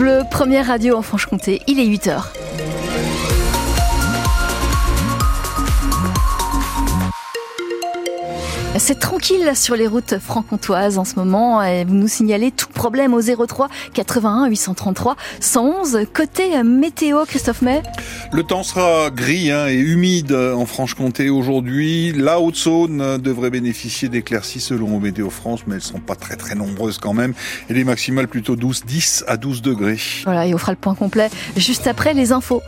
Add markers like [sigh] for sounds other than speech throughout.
Bleu, première radio en Franche-Comté, il est 8h. C'est tranquille sur les routes franc-comtoises en ce moment. Vous nous signalez tout problème au 03 81 833 111. Côté météo, Christophe May Le temps sera gris hein, et humide en Franche-Comté aujourd'hui. La Haute-Saône devrait bénéficier d'éclaircies selon Météo France, mais elles sont pas très très nombreuses quand même. Et les maximales plutôt 12, 10 à 12 degrés. Voilà, et on fera le point complet juste après les infos.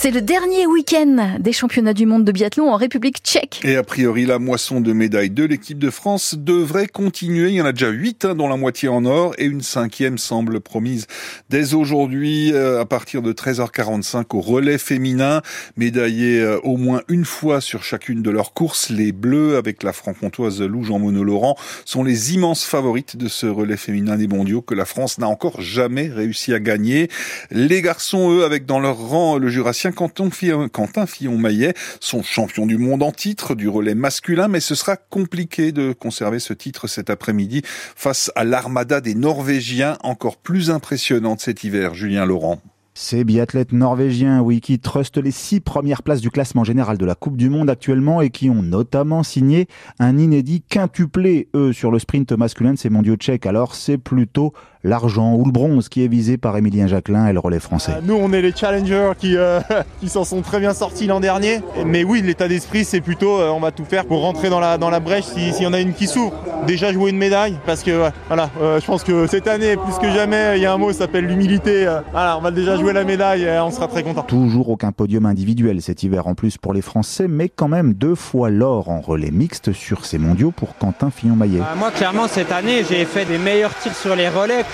C'est le dernier week-end des championnats du monde de biathlon en République tchèque. Et a priori, la moisson de médailles de l'équipe de France devrait continuer. Il y en a déjà huit, hein, dont la moitié en or, et une cinquième semble promise dès aujourd'hui euh, à partir de 13h45 au relais féminin. Médaillés euh, au moins une fois sur chacune de leurs courses, les Bleus, avec la franc-comtoise Lou Jean-Monod Laurent, sont les immenses favorites de ce relais féminin des mondiaux que la France n'a encore jamais réussi à gagner. Les garçons, eux, avec dans leur rang le Jurassien Quentin Fillon-Maillet sont champions du monde en titre du relais masculin, mais ce sera compliqué de conserver ce titre cet après-midi face à l'armada des Norvégiens encore plus impressionnante cet hiver. Julien Laurent. Ces biathlètes norvégiens, oui, qui trustent les six premières places du classement général de la Coupe du Monde actuellement et qui ont notamment signé un inédit quintuplé, eux, sur le sprint masculin de ces mondiaux tchèques. Alors, c'est plutôt l'argent ou le bronze qui est visé par Émilien Jacquelin et le relais français. Euh, nous, on est les challengers qui, euh, [laughs] qui s'en sont très bien sortis l'an dernier. Mais oui, l'état d'esprit, c'est plutôt euh, on va tout faire pour rentrer dans la, dans la brèche s'il y en a une qui s'ouvre. Déjà jouer une médaille, parce que voilà, je pense que cette année, plus que jamais, il y a un mot qui s'appelle l'humilité. voilà, on va déjà jouer la médaille et on sera très content. Toujours aucun podium individuel cet hiver en plus pour les Français, mais quand même deux fois l'or en relais mixte sur ces mondiaux pour Quentin Fillon-Maillet. moi, clairement, cette année, j'ai fait des meilleurs tirs sur les relais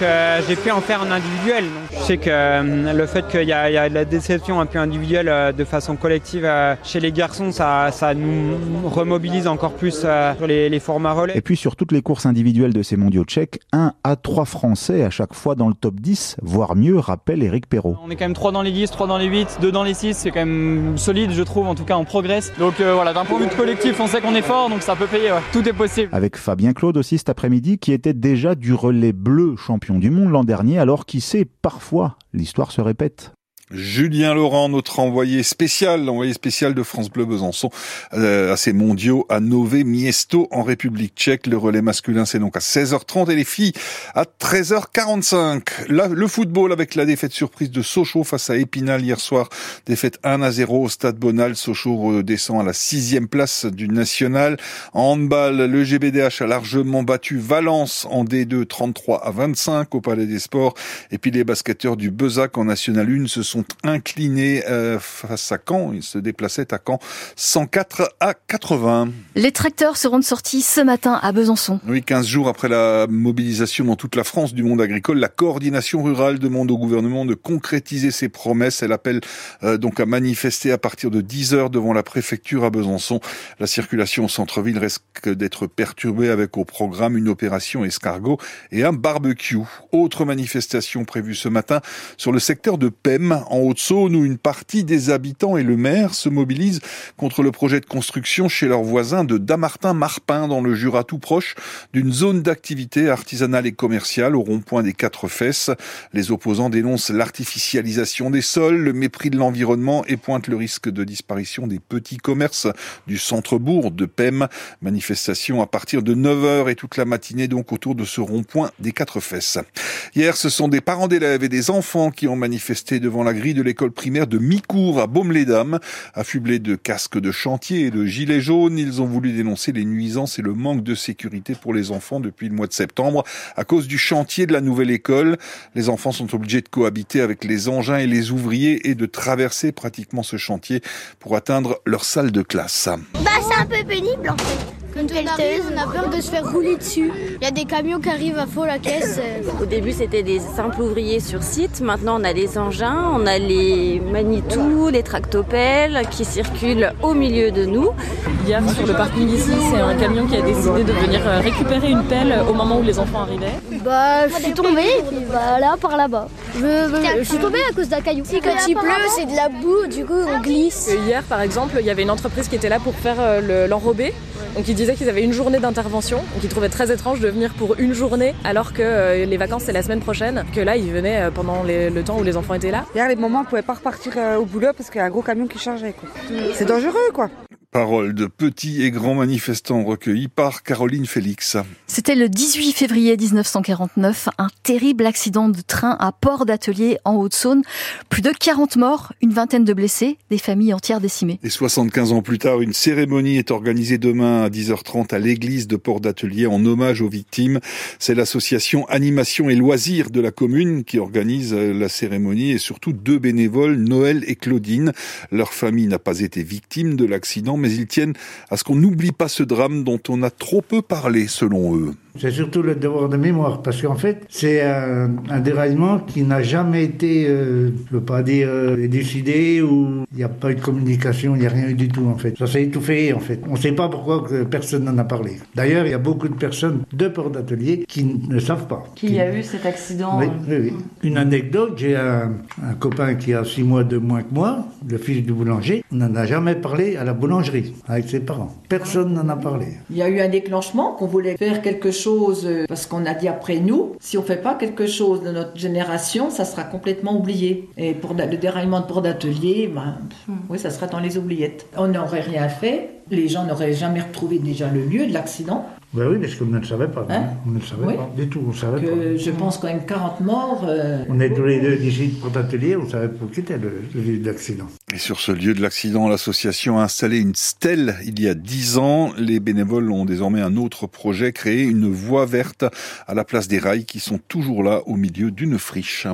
j'ai pu en faire un individuel. je sais que euh, le fait qu'il y, a de la déception un peu individuelle euh, de façon collective euh, chez les garçons, ça, ça nous remobilise encore plus sur les, formats relais. Et puis sur toutes les courses individuelles de ces mondiaux tchèques, 1 à 3 Français à chaque fois dans le top 10, voire mieux, rappelle Eric Perrault. On est quand même 3 dans les 10, 3 dans les 8, 2 dans les 6, c'est quand même solide je trouve, en tout cas on progresse. Donc voilà, d'un point de vue collectif, on sait qu'on est fort, donc ça peut payer, tout est possible. Avec Fabien Claude aussi cet après-midi, qui était déjà du relais bleu champion du monde l'an dernier, alors qui sait, parfois, l'histoire se répète. Julien Laurent, notre envoyé spécial, envoyé spécial de France Bleu Besançon euh, à ces mondiaux à Nové Miesto en République tchèque. Le relais masculin, c'est donc à 16h30 et les filles à 13h45. Là, le football avec la défaite surprise de Sochaux face à Épinal hier soir. Défaite 1 à 0 au stade Bonal. Sochaux descend à la sixième place du national. En handball, le GBDH a largement battu Valence en D2 33 à 25 au Palais des Sports. Et puis les basketteurs du Bezac en National 1 se sont sont inclinés euh, face à Caen. Ils se déplaçaient à Caen 104 à 80. Les tracteurs seront de sortie ce matin à Besançon. Oui, 15 jours après la mobilisation dans toute la France du monde agricole, la coordination rurale demande au gouvernement de concrétiser ses promesses. Elle appelle euh, donc à manifester à partir de 10 heures devant la préfecture à Besançon. La circulation au centre-ville risque d'être perturbée avec au programme une opération escargot et un barbecue. Autre manifestation prévue ce matin sur le secteur de Pem en Haute-Saône où une partie des habitants et le maire se mobilisent contre le projet de construction chez leurs voisins de Damartin-Marpin dans le Jura tout proche d'une zone d'activité artisanale et commerciale au rond-point des quatre fesses. Les opposants dénoncent l'artificialisation des sols, le mépris de l'environnement et pointent le risque de disparition des petits commerces du centre-bourg de PEM. Manifestation à partir de 9h et toute la matinée donc autour de ce rond-point des quatre fesses. Hier, ce sont des parents d'élèves et des enfants qui ont manifesté devant la grille de l'école primaire de Micourt à Baume-les-Dames. Affublés de casques de chantier et de gilets jaunes, ils ont voulu dénoncer les nuisances et le manque de sécurité pour les enfants depuis le mois de septembre à cause du chantier de la nouvelle école. Les enfants sont obligés de cohabiter avec les engins et les ouvriers et de traverser pratiquement ce chantier pour atteindre leur salle de classe. Bah, c'est un peu pénible en fait. Quand on arrive, on a peur de se faire rouler dessus. Il y a des camions qui arrivent à fond la caisse. Au début, c'était des simples ouvriers sur site. Maintenant, on a des engins, on a les Manitou, les tractopelles qui circulent au milieu de nous. Hier, sur le parking ici, c'est un camion qui a décidé de venir euh, récupérer une pelle au moment où les enfants arrivaient. Bah, je suis tombée et puis bah, là, par là-bas. Je, suis tombée à cause d'un caillou. Si, quand il pleut, c'est de la boue, du coup, on glisse. hier, par exemple, il y avait une entreprise qui était là pour faire euh, l'enrobé. Donc ils disaient qu'ils avaient une journée d'intervention, donc ils trouvaient très étrange de venir pour une journée alors que euh, les vacances c'est la semaine prochaine, que là ils venaient euh, pendant les- le temps où les enfants étaient là. Hier, les moments, on pouvait pas repartir au boulot parce qu'il y a un gros camion qui chargeait. quoi. C'est dangereux, quoi. Paroles de petits et grands manifestants recueillis par Caroline Félix. C'était le 18 février 1949, un terrible accident de train à Port d'Atelier en Haute-Saône. Plus de 40 morts, une vingtaine de blessés, des familles entières décimées. Et 75 ans plus tard, une cérémonie est organisée demain à 10h30 à l'église de Port d'Atelier en hommage aux victimes. C'est l'association Animation et Loisirs de la commune qui organise la cérémonie et surtout deux bénévoles, Noël et Claudine. Leur famille n'a pas été victime de l'accident, mais ils tiennent à ce qu'on n'oublie pas ce drame dont on a trop peu parlé selon eux. C'est surtout le devoir de mémoire, parce qu'en fait, c'est un, un déraillement qui n'a jamais été, euh, je veux pas dire, euh, décidé, ou il n'y a pas eu de communication, il n'y a rien eu du tout, en fait. Ça s'est étouffé, en fait. On ne sait pas pourquoi que personne n'en a parlé. D'ailleurs, il y a beaucoup de personnes de port d'atelier qui ne savent pas. Qu'il y a eu cet accident. Oui, oui, oui. Une anecdote, j'ai un, un copain qui a six mois de moins que moi, le fils du boulanger. On n'en a jamais parlé à la boulangerie avec ses parents. Personne n'en a parlé. Il y a eu un déclenchement qu'on voulait faire quelque chose euh, parce qu'on a dit après nous, si on fait pas quelque chose de notre génération, ça sera complètement oublié. Et pour le déraillement de port d'atelier, ben, pff, oui, ça sera dans les oubliettes. On n'aurait rien fait, les gens n'auraient jamais retrouvé déjà le lieu de l'accident. Ben oui, parce qu'on ne le savait pas. Hein on ne le savait Oui. pas du tout. On savait Que pas. je pense quand même 40 morts. euh, On est tous les deux d'ici de Port Atelier, on savait pas qui était le, le lieu de l'accident. Et sur ce lieu de l'accident, l'association a installé une stèle il y a dix ans. Les bénévoles ont désormais un autre projet, créer une voie verte à la place des rails qui sont toujours là au milieu d'une friche.